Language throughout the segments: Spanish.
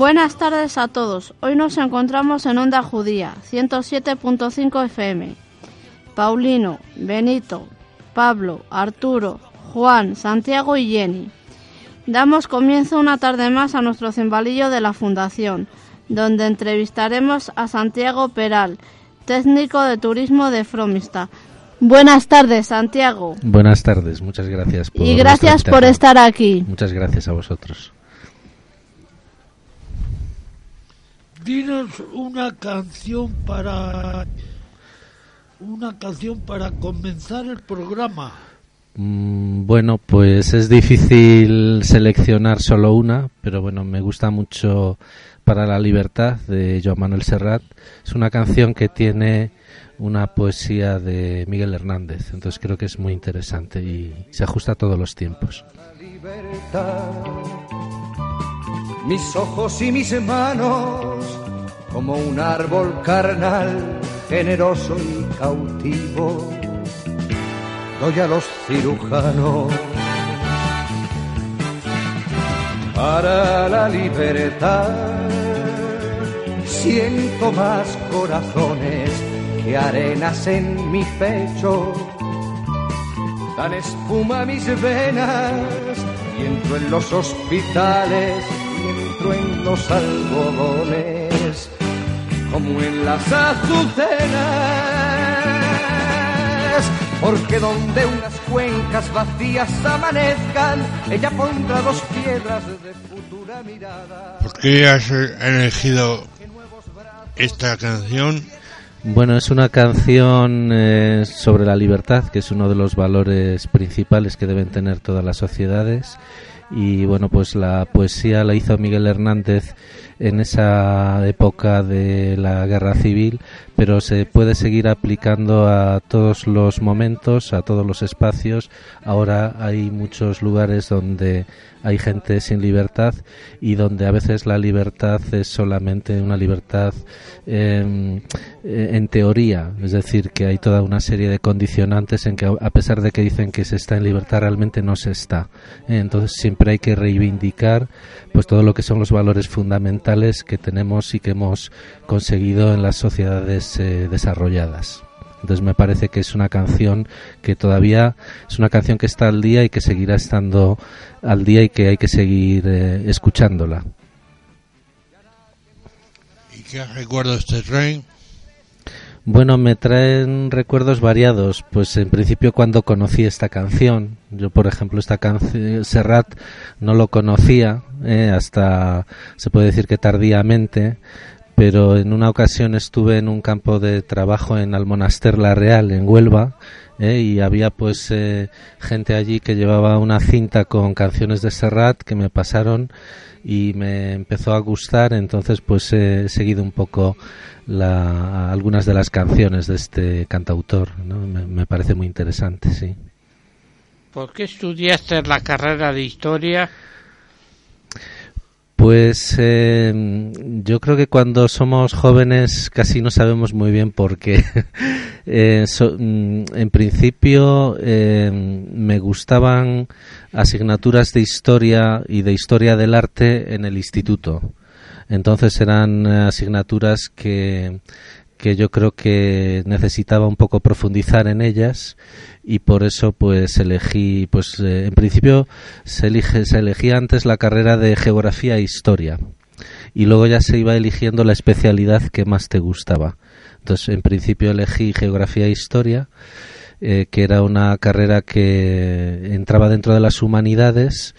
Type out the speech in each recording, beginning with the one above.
Buenas tardes a todos. Hoy nos encontramos en Onda Judía, 107.5 FM. Paulino, Benito, Pablo, Arturo, Juan, Santiago y Jenny. Damos comienzo una tarde más a nuestro cimbalillo de la Fundación, donde entrevistaremos a Santiago Peral, técnico de turismo de Fromista. Buenas tardes, Santiago. Buenas tardes, muchas gracias por Y gracias por estar aquí. Muchas gracias a vosotros. Dinos una canción para una canción para comenzar el programa. Mm, Bueno, pues es difícil seleccionar solo una, pero bueno, me gusta mucho Para la Libertad de Joan Manuel Serrat. Es una canción que tiene una poesía de Miguel Hernández, entonces creo que es muy interesante y se ajusta a todos los tiempos. libertad. Mis ojos y mis manos, como un árbol carnal, generoso y cautivo, doy a los cirujanos. Para la libertad, siento más corazones que arenas en mi pecho. Dan espuma mis venas y entro en los hospitales entro en los algodones como en las azucenas porque donde unas cuencas vacías amanezcan ella pondrá dos piedras de futura mirada ¿Por qué has eh, elegido esta canción? Bueno, es una canción eh, sobre la libertad, que es uno de los valores principales que deben tener todas las sociedades. Y bueno, pues la poesía la hizo Miguel Hernández en esa época de la guerra civil, pero se puede seguir aplicando a todos los momentos, a todos los espacios. Ahora hay muchos lugares donde hay gente sin libertad y donde a veces la libertad es solamente una libertad eh, eh, en teoría, es decir, que hay toda una serie de condicionantes en que a pesar de que dicen que se está en libertad realmente no se está. Entonces siempre hay que reivindicar pues todo lo que son los valores fundamentales que tenemos y que hemos conseguido en las sociedades eh, desarrolladas. Entonces me parece que es una canción que todavía es una canción que está al día y que seguirá estando al día y que hay que seguir eh, escuchándola. ¿Y qué recuerdos te traen? Bueno, me traen recuerdos variados. Pues en principio cuando conocí esta canción, yo por ejemplo esta canción Serrat no lo conocía eh, hasta se puede decir que tardíamente, pero en una ocasión estuve en un campo de trabajo en Almonaster La Real en Huelva eh, y había pues eh, gente allí que llevaba una cinta con canciones de Serrat que me pasaron y me empezó a gustar, entonces pues he seguido un poco la, algunas de las canciones de este cantautor, ¿no? me, me parece muy interesante, sí. ¿Por qué estudiaste la carrera de historia? Pues eh, yo creo que cuando somos jóvenes casi no sabemos muy bien por qué. Eh, mm, en principio eh, me gustaban asignaturas de historia y de historia del arte en el instituto. Entonces eran asignaturas que, que yo creo que necesitaba un poco profundizar en ellas y por eso pues elegí pues eh, en principio se elige se elegía antes la carrera de geografía e historia y luego ya se iba eligiendo la especialidad que más te gustaba. Entonces en principio elegí geografía e historia eh, que era una carrera que entraba dentro de las humanidades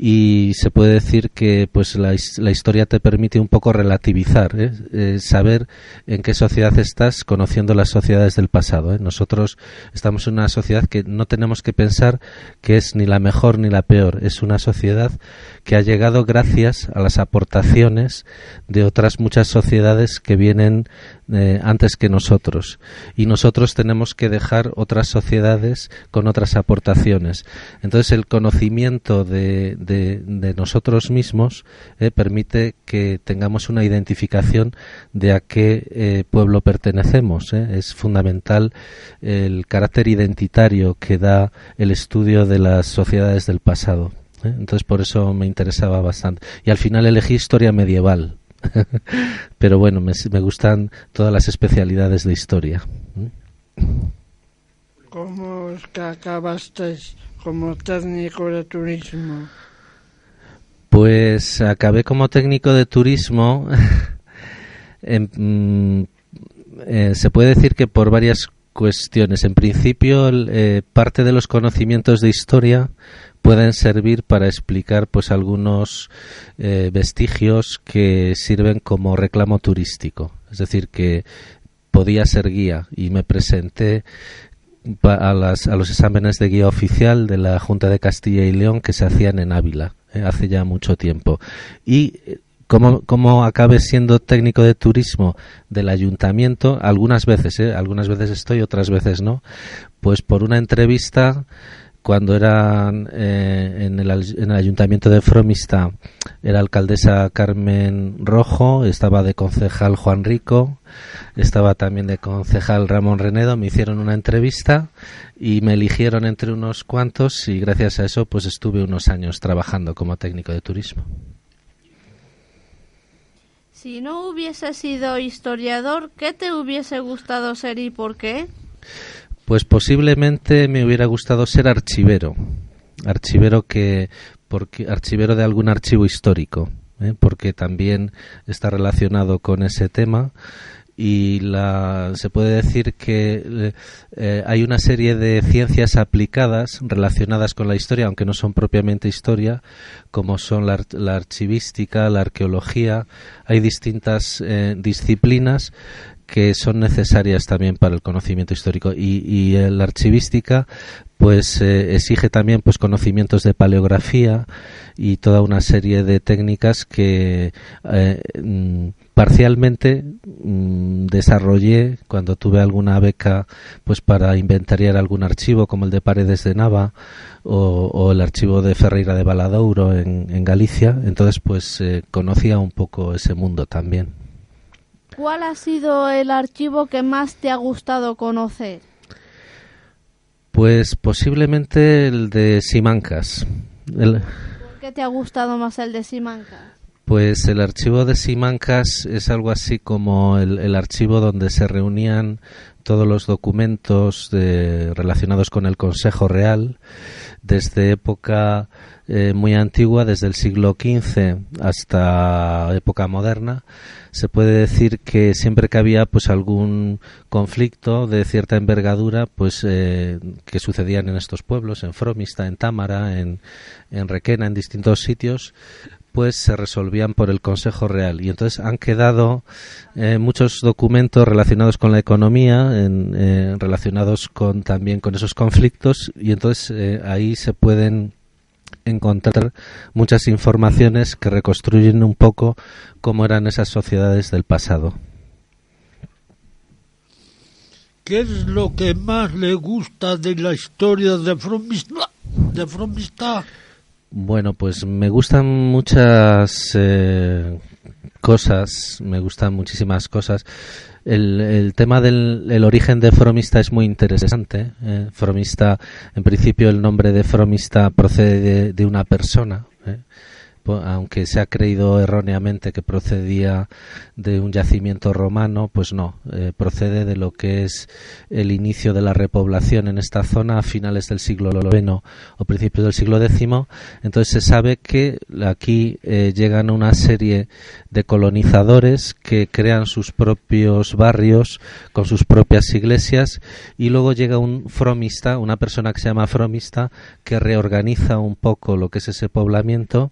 y se puede decir que pues la, la historia te permite un poco relativizar, ¿eh? Eh, saber en qué sociedad estás conociendo las sociedades del pasado. ¿eh? Nosotros estamos en una sociedad que no tenemos que pensar que es ni la mejor ni la peor, es una sociedad que ha llegado gracias a las aportaciones de otras muchas sociedades que vienen antes que nosotros y nosotros tenemos que dejar otras sociedades con otras aportaciones. Entonces el conocimiento de de, nosotros mismos eh, permite que tengamos una identificación de a qué eh, pueblo pertenecemos. Eh. Es fundamental el carácter identitario que da el estudio de las sociedades del pasado. Entonces por eso me interesaba bastante. Y al final elegí historia medieval. Pero bueno, me, gustan todas las especialidades de historia. ¿Cómo como técnico de turismo? Pues acabé como técnico de turismo. Mm, eh, se puede decir que por varias cuestiones. En principio, eh, parte de los conocimientos de historia pueden servir para explicar pues algunos eh, vestigios que sirven como reclamo turístico. Es decir, que podía ser guía y me presenté a, las, a los exámenes de guía oficial de la Junta de Castilla y León que se hacían en Ávila. Eh, hace ya mucho tiempo. Y eh, como, como acabe siendo técnico de turismo del ayuntamiento, algunas veces, ¿eh? algunas veces estoy, otras veces no, pues por una entrevista cuando era eh, en, el, en, el, ayuntamiento de Fromista era alcaldesa Carmen Rojo, estaba de concejal Juan Rico, estaba también de concejal Ramón Renedo, me hicieron una entrevista y me eligieron entre unos cuantos y gracias a eso pues estuve unos años trabajando como técnico de turismo. Si no hubiese sido historiador, ¿qué te hubiese gustado ser y por qué? Pues posiblemente me hubiera gustado ser archivero, archivero que porque archivero de algún archivo histórico, ¿eh? porque también está relacionado con ese tema y la, se puede decir que eh, hay una serie de ciencias aplicadas relacionadas con la historia, aunque no son propiamente historia, como son la, archivística, la arqueología. Hay distintas eh, disciplinas que son necesarias también para el conocimiento histórico. Y, y la archivística pues eh, exige también pues conocimientos de paleografía y toda una serie de técnicas que eh, mm, parcialmente mm, desarrollé cuando tuve alguna beca pues para inventariar algún archivo como el de Paredes de Nava o, el archivo de Ferreira de Baladouro en, en Galicia. Entonces pues eh, conocía un poco ese mundo también ¿Cuál ha sido el archivo que más te ha gustado conocer? Pues posiblemente el de Simancas. ¿Por qué te ha gustado más el de Simancas? Pues el archivo de Simancas es algo así como el, archivo donde se reunían todos los documentos relacionados con el Consejo Real desde época eh, muy antigua, desde el siglo XV hasta época moderna, se puede decir que siempre que había pues algún conflicto de cierta envergadura, pues eh, que sucedían en estos pueblos, en Fromista, en Támara, en, en Requena, en distintos sitios, pues se resolvían por el Consejo Real y entonces han quedado eh, muchos documentos relacionados con la economía en, relacionados con también con esos conflictos y entonces ahí se pueden encontrar muchas informaciones que reconstruyen un poco cómo eran esas sociedades del pasado. ¿Qué es lo que más le gusta de la historia de Fromista? De Fromista? Bueno, pues me gustan muchas eh, cosas, me gustan muchísimas cosas. El, tema del origen de Fromista es muy interesante. ¿eh? Fromista, en principio, el nombre de Fromista procede de, una persona. ¿eh? Aunque se ha creído erróneamente que procedía de un yacimiento romano, pues no, eh, procede de lo que es el inicio de la repoblación en esta zona a finales del siglo IX o principios del siglo X. Entonces se sabe que aquí eh, llegan una serie de colonizadores que crean sus propios barrios con sus propias iglesias y luego llega un fromista, una persona que se llama fromista, que reorganiza un poco lo que es ese poblamiento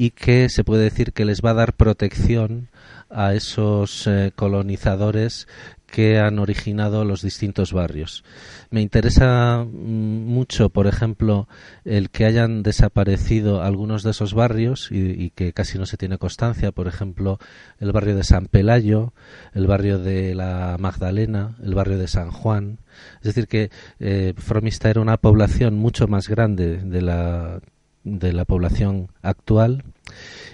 y que se puede decir que les va a dar protección a esos eh, colonizadores que han originado los distintos barrios. Me interesa mm, mucho, por ejemplo, el que hayan desaparecido algunos de esos barrios y, que casi no se tiene constancia, por ejemplo, el barrio de San Pelayo, el barrio de la Magdalena, el barrio de San Juan. Es decir, que eh, Fromista era una población mucho más grande de la de la población actual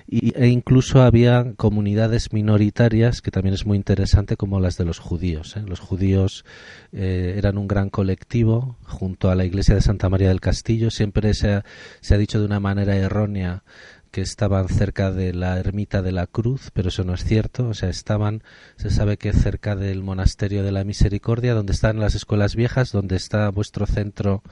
e incluso había comunidades minoritarias que también es muy interesante como las de los judíos. ¿eh? Los judíos eh, eran un gran colectivo junto a la iglesia de Santa María del Castillo. Siempre se se ha dicho de una manera errónea que estaban cerca de la ermita de la Cruz, pero eso no es cierto. O sea, estaban, se sabe que cerca del monasterio de la Misericordia, donde están las escuelas viejas, donde está vuestro centro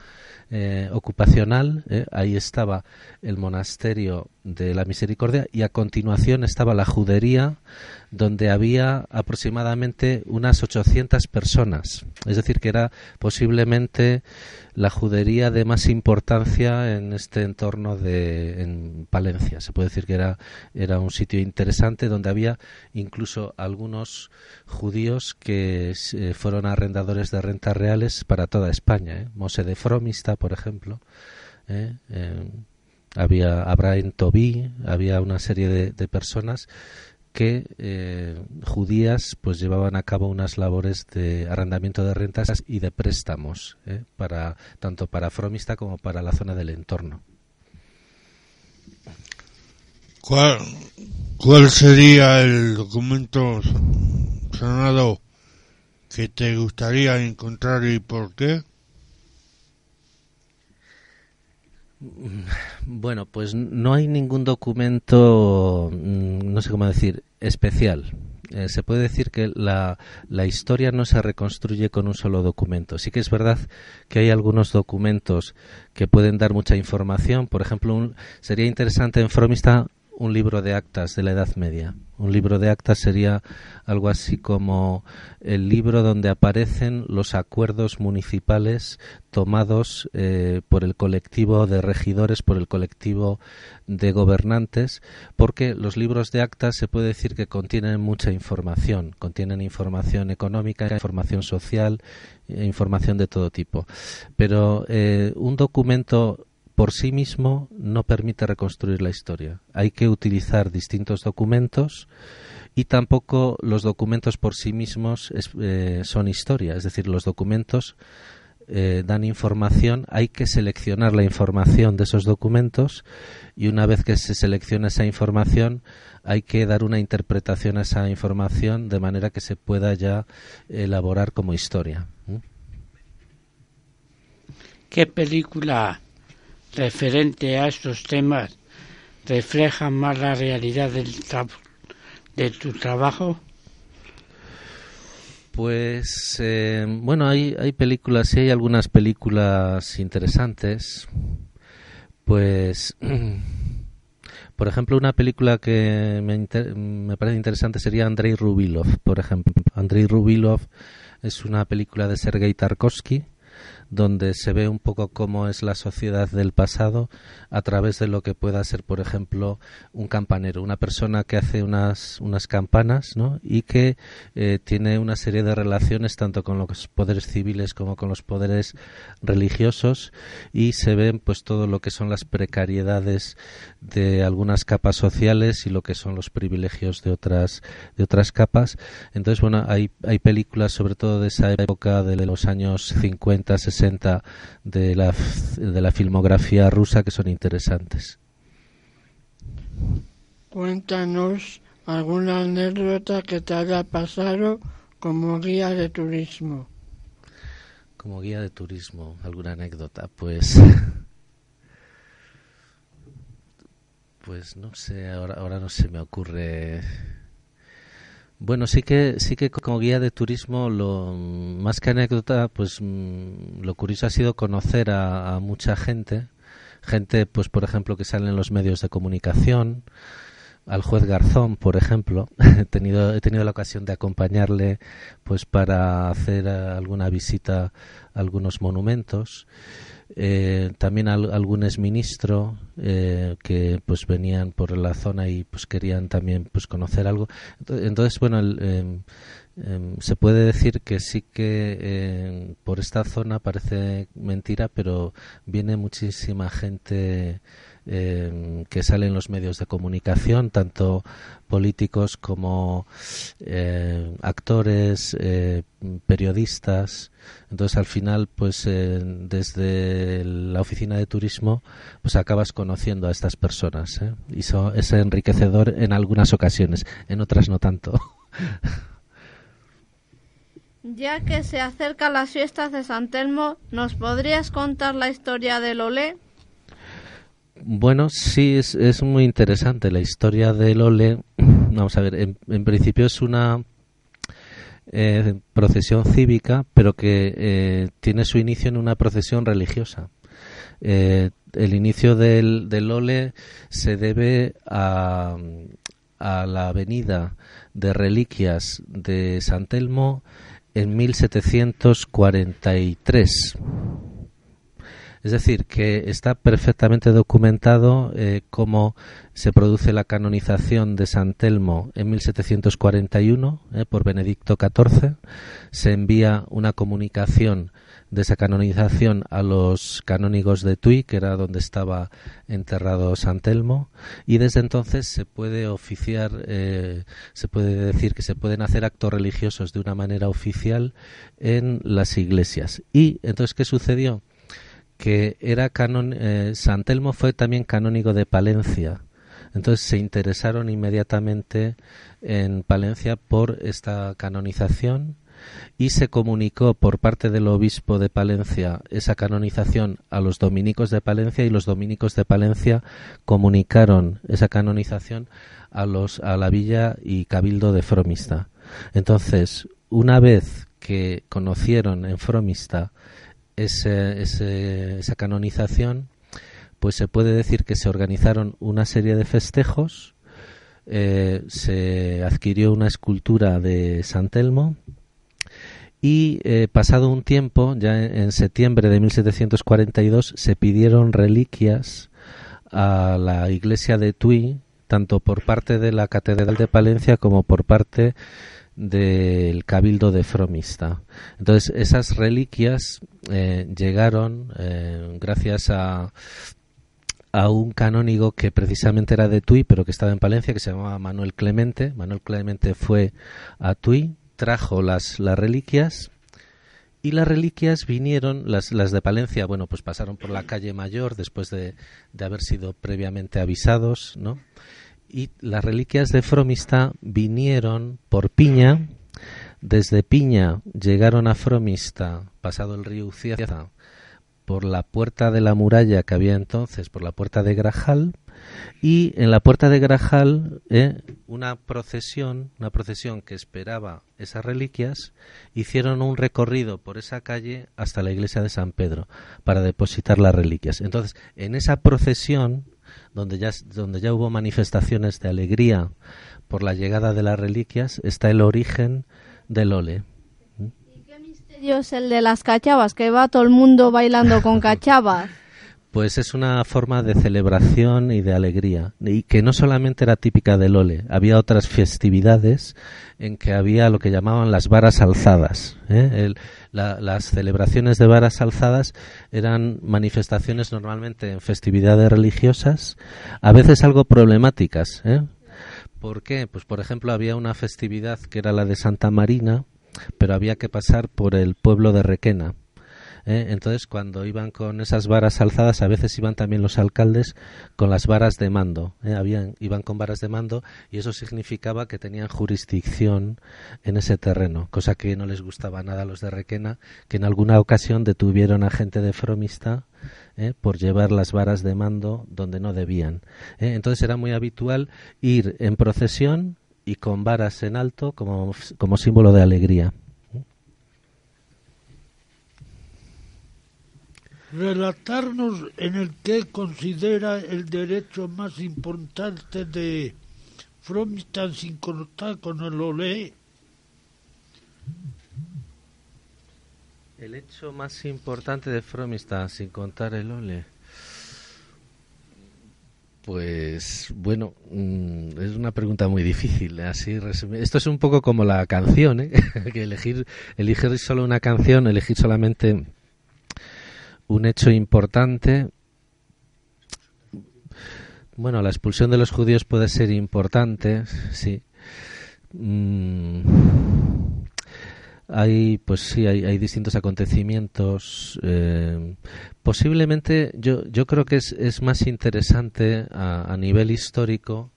eh, ocupacional, eh, ahí estaba el monasterio de la Misericordia y a continuación estaba la judería donde había aproximadamente unas 800 personas. Es decir, que era posiblemente la judería de más importancia en este entorno de en Palencia. Se puede decir que era, era un sitio interesante donde había incluso algunos judíos que eh, fueron arrendadores de rentas reales para toda España. ¿eh? Mose de Fromista, por ejemplo. ¿eh? había Abraham Tobí, había una serie de personas que eh, judías pues llevaban a cabo unas labores de arrendamiento de rentas y de préstamos eh, para tanto para Fromista como para la zona del entorno. ¿Cuál, cuál sería el documento sonado que te gustaría encontrar y por qué? Bueno, pues no hay ningún documento, mm, no sé cómo decir, especial. Eh, se puede decir que la, la, historia no se reconstruye con un solo documento. Sí que es verdad que hay algunos documentos que pueden dar mucha información. Por ejemplo, sería interesante en Fromista un libro de actas de la Edad Media. Un libro de actas sería algo así como el libro donde aparecen los acuerdos municipales tomados eh, por el colectivo de regidores, por el colectivo de gobernantes, porque los libros de actas se puede decir que contienen mucha información, contienen información económica, información social, e información de todo tipo. Pero eh, un documento por sí mismo no permite reconstruir la historia. Hay que utilizar distintos documentos y tampoco los documentos por sí mismos eh, son historia. Es decir, los documentos eh, dan información, hay que seleccionar la información de esos documentos y una vez que se selecciona esa información hay que dar una interpretación a esa información de manera que se pueda ya elaborar como historia. ¿Qué película referente a estos temas refleja más la realidad del de tu trabajo? Pues eh, bueno, hay, hay películas, sí hay algunas películas interesantes. Pues, por ejemplo, una película que me, me parece interesante sería Andrei Rubilov, por ejemplo. Andrei Rubilov es una película de Sergei Tarkovsky donde se ve un poco cómo es la sociedad del pasado a través de lo que pueda ser, por ejemplo, un campanero, una persona que hace unas, unas campanas ¿no? y que eh, tiene una serie de relaciones tanto con los poderes civiles como con los poderes religiosos y se ven pues todo lo que son las precariedades de algunas capas sociales y lo que son los privilegios de otras de otras capas. Entonces, bueno, hay, hay películas sobre todo de esa época de los años 50, 60 de la, de la filmografía rusa que son interesantes. Cuéntanos alguna anécdota que te haya pasado como guía de turismo. Como guía de turismo, alguna anécdota, pues Pues no sé, ahora, ahora no se me ocurre. Bueno, sí que sí que como guía de turismo, lo más que anécdota, pues mm, lo curioso ha sido conocer a, a mucha gente, gente, pues por ejemplo que sale en los medios de comunicación, al juez Garzón, por ejemplo, he tenido he tenido la ocasión de acompañarle, pues para hacer alguna visita a algunos monumentos eh, también al, algún exministro eh, que pues venían por la zona y pues querían también pues conocer algo. Entonces bueno em, em, se puede decir que sí que em, por esta zona parece mentira pero viene muchísima gente que salen los medios de comunicación, tanto políticos como eh, actores, eh, periodistas. Entonces, al final, pues eh, desde la oficina de turismo, pues acabas conociendo a estas personas. Y eso es enriquecedor en algunas ocasiones, en otras no tanto. Ya que se acercan las fiestas de San Telmo, ¿nos podrías contar la historia del Olé? Bueno, sí, es, muy interesante la historia del Ole. Vamos a ver, en, principio es una eh, procesión cívica, pero que eh, tiene su inicio en una procesión religiosa. Eh, el inicio del, del Ole se debe a, a la venida de reliquias de San Telmo en 1743. Es decir, que está perfectamente documentado eh, cómo se produce la canonización de San Telmo en 1741 eh, por Benedicto XIV. Se envía una comunicación de esa canonización a los canónigos de Tui, que era donde estaba enterrado San Telmo, y desde entonces se puede oficiar, eh, se puede decir que se pueden hacer actos religiosos de una manera oficial en las iglesias. Y entonces, ¿qué sucedió? Que era canon, eh, San Telmo fue también canónigo de Palencia. Entonces se interesaron inmediatamente en Palencia por esta canonización y se comunicó por parte del obispo de Palencia esa canonización a los dominicos de Palencia y los dominicos de Palencia comunicaron esa canonización a los a la villa y cabildo de Fromista. Entonces, una vez que conocieron en Fromista ese, ese, esa canonización, pues se puede decir que se organizaron una serie de festejos, eh, se adquirió una escultura de San Telmo y eh, pasado un tiempo, ya en, en, septiembre de 1742, se pidieron reliquias a la iglesia de Tui, tanto por parte de la Catedral de Palencia como por parte del cabildo de Fromista. Entonces, esas reliquias eh, llegaron eh, gracias a, a un canónigo que precisamente era de Tui, pero que estaba en Palencia, que se llamaba Manuel Clemente. Manuel Clemente fue a Tui, trajo las, las reliquias y las reliquias vinieron, las, las de Palencia, bueno, pues pasaron por la calle Mayor después de, de haber sido previamente avisados, ¿no? Y las reliquias de Fromista vinieron por Piña, desde Piña llegaron a Fromista, pasado el río Ucieza, por la puerta de la muralla que había entonces, por la puerta de Grajal, y en la puerta de Grajal eh, una procesión, una procesión que esperaba esas reliquias, hicieron un recorrido por esa calle hasta la iglesia de San Pedro para depositar las reliquias. Entonces, en esa procesión donde ya, donde ya hubo manifestaciones de alegría por la llegada de las reliquias, está el origen del ole. ¿Y qué misterio es el de las cachavas? Que va todo el mundo bailando con cachavas. Pues es una forma de celebración y de alegría, y que no solamente era típica del ole, había otras festividades en que había lo que llamaban las varas alzadas. ¿eh? La, las celebraciones de varas alzadas eran manifestaciones normalmente en festividades religiosas, a veces algo problemáticas. ¿eh? ¿Por qué? Pues por ejemplo había una festividad que era la de Santa Marina, pero había que pasar por el pueblo de Requena ¿eh? Entonces, cuando iban con esas varas alzadas, a veces iban también los alcaldes con las varas de mando. ¿eh? Habían, iban con varas de mando y eso significaba que tenían jurisdicción en ese terreno, cosa que no les gustaba nada a los de Requena, que en alguna ocasión detuvieron a gente de Fromista ¿eh? por llevar las varas de mando donde no debían. ¿eh? Entonces era muy habitual ir en procesión y con varas en alto como, como símbolo de alegría. Relatarnos en el que considera el derecho más importante de Fromista sin contar con el olé. El hecho más importante de Fromista sin contar el ole. Pues bueno, mm, es una pregunta muy difícil. Así Esto es un poco como la canción, ¿eh? que elegir, elegir solo una canción, elegir solamente un hecho importante. Bueno, la expulsión de los judíos puede ser importante, sí. Mm, hay pues sí hay, distintos acontecimientos eh, posiblemente yo yo creo que es, es más interesante a, a nivel histórico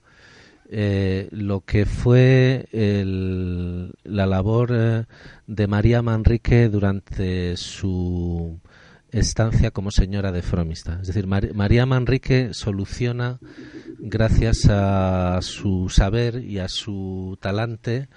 eh, lo que fue el, la labor eh, de María Manrique durante su estancia como señora de Fromista. Es decir, María Manrique soluciona, gracias a su saber y a su talante,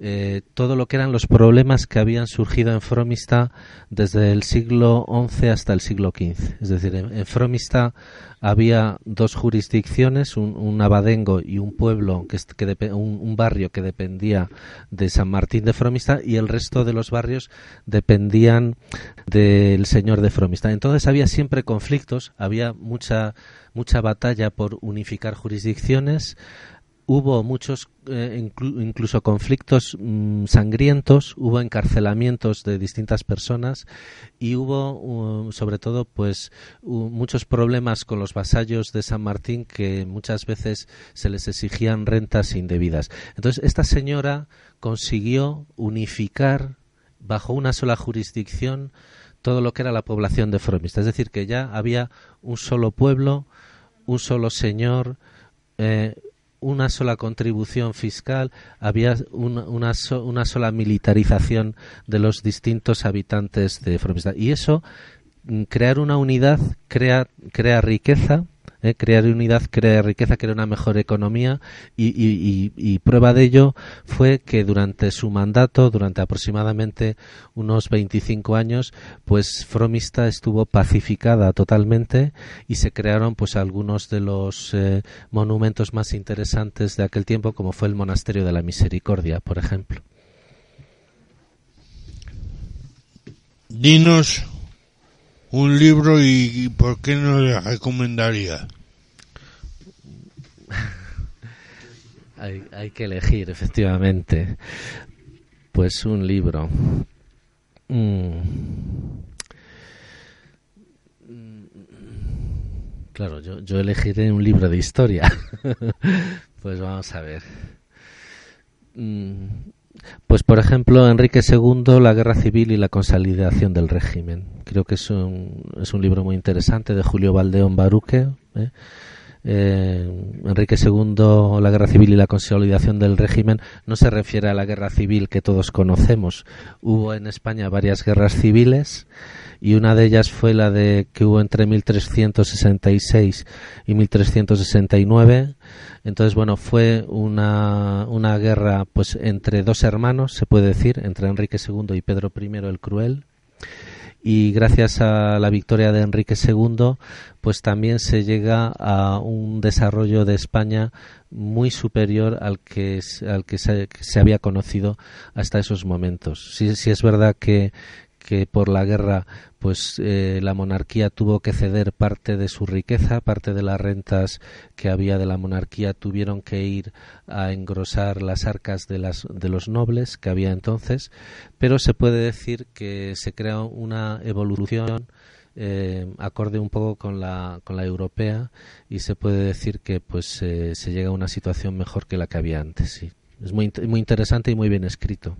eh, todo lo que eran los problemas que habían surgido en Fromista desde el siglo XI hasta el siglo XV. Es decir, en, Fromista había dos jurisdicciones, un, abadengo y un pueblo, que, que un, barrio que dependía de San Martín de Fromista y el resto de los barrios dependían del señor de Fromista. Entonces había siempre conflictos, había mucha mucha batalla por unificar jurisdicciones, hubo muchos eh, incluso conflictos mm, sangrientos hubo encarcelamientos de distintas personas y hubo sobre todo pues muchos problemas con los vasallos de San Martín que muchas veces se les exigían rentas indebidas. Entonces esta señora consiguió unificar bajo una sola jurisdicción todo lo que era la población de Fromista es decir que ya había un solo pueblo un solo señor eh, una sola contribución fiscal, había una, una, sola militarización de los distintos habitantes de Fromista. Y eso, mm, crear una unidad, crea, crea riqueza, ¿eh? crear unidad crea riqueza, crea una mejor economía y, prueba de ello fue que durante su mandato, durante aproximadamente unos 25 años, pues Fromista estuvo pacificada totalmente y se crearon pues algunos de los eh, monumentos más interesantes de aquel tiempo, como fue el Monasterio de la Misericordia, por ejemplo. Dinos un libro y, por qué no le recomendaría? hay, que elegir, efectivamente. Pues un libro. Mm. Claro, yo, yo elegiré un libro de historia. pues vamos a ver. Mm. Pues, por ejemplo, Enrique II, La Guerra Civil y la Consolidación del Régimen. Creo que es un, es un libro muy interesante de Julio Valdeón Baruque. ¿eh? Eh, Enrique II, la guerra civil y la consolidación del régimen, no se refiere a la guerra civil que todos conocemos. Hubo en España varias guerras civiles y una de ellas fue la de que hubo entre 1366 y 1369. Entonces, bueno, fue una, una guerra pues entre dos hermanos, se puede decir, entre Enrique II y Pedro I el Cruel y gracias a la victoria de Enrique II pues también se llega a un desarrollo de España muy superior al que, al que se, había conocido hasta esos momentos. Sí, sí es verdad que, que por la guerra pues eh, la monarquía tuvo que ceder parte de su riqueza, parte de las rentas que había de la monarquía tuvieron que ir a engrosar las arcas de, las, de los nobles que había entonces, pero se puede decir que se crea una evolución eh, acorde un poco con la, con la europea y se puede decir que pues eh, se llega a una situación mejor que la que había antes. Sí. Es muy, muy interesante y muy bien escrito.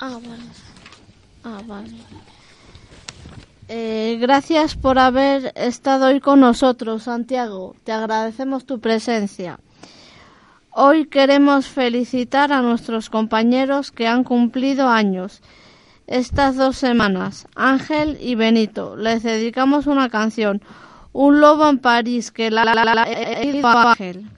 Ah, vale. Ah, vale. Eh, gracias por haber estado hoy con nosotros, Santiago. Te agradecemos tu presencia. Hoy queremos felicitar a nuestros compañeros que han cumplido años estas dos semanas, Ángel y Benito. Les dedicamos una canción, Un lobo en París, que la, la, la, Ángel.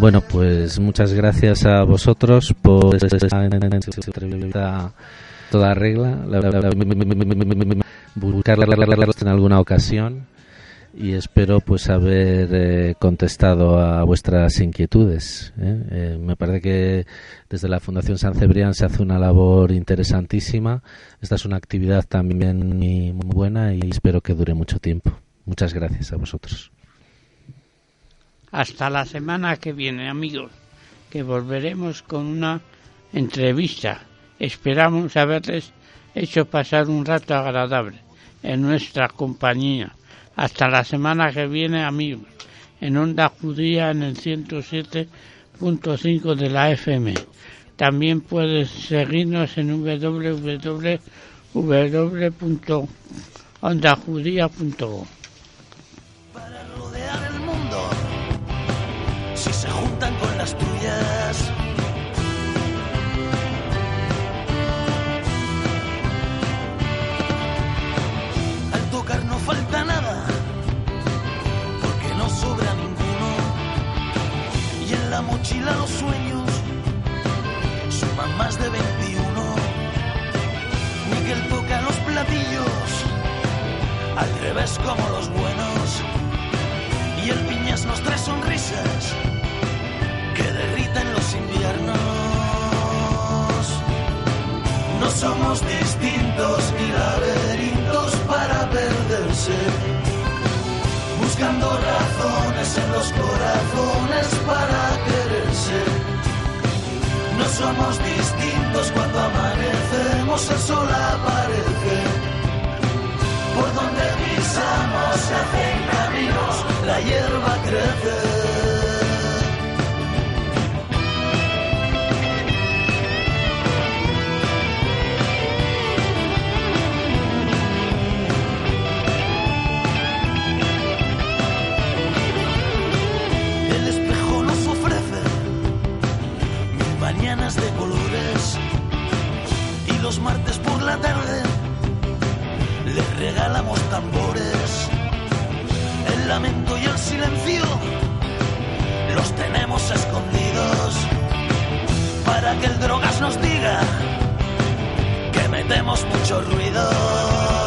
Bueno, pues muchas gracias a vosotros por esta entrevista toda regla, buscarla en alguna ocasión y espero pues haber eh, contestado a vuestras inquietudes. ¿eh? Eh, me parece que desde la Fundación San Cebrián se hace una labor interesantísima. Esta es una actividad también muy buena y espero que dure mucho tiempo. Muchas gracias a vosotros. Hasta la semana que viene, amigos, que volveremos con una entrevista. Esperamos haberles hecho pasar un rato agradable en nuestra compañía. Hasta la semana que viene, amigos, en Onda Judía en el 107.5 de la FM. También puedes seguirnos en www.ondajudía.com. Al tocar no falta nada, porque no sobra ninguno. Y en la mochila los sueños suman más de 21. Miguel toca los platillos, al revés como los buenos y el piñas nos trae sonrisas derriten los inviernos. No somos distintos ni laberintos para perderse, buscando razones en los corazones para quererse. No somos distintos cuando amanecemos, el sol aparece. Por donde pisamos se hacen caminos, la hierba crece. La tarde les regalamos tambores. El lamento y el silencio los tenemos escondidos para que el drogas nos diga que metemos mucho ruido.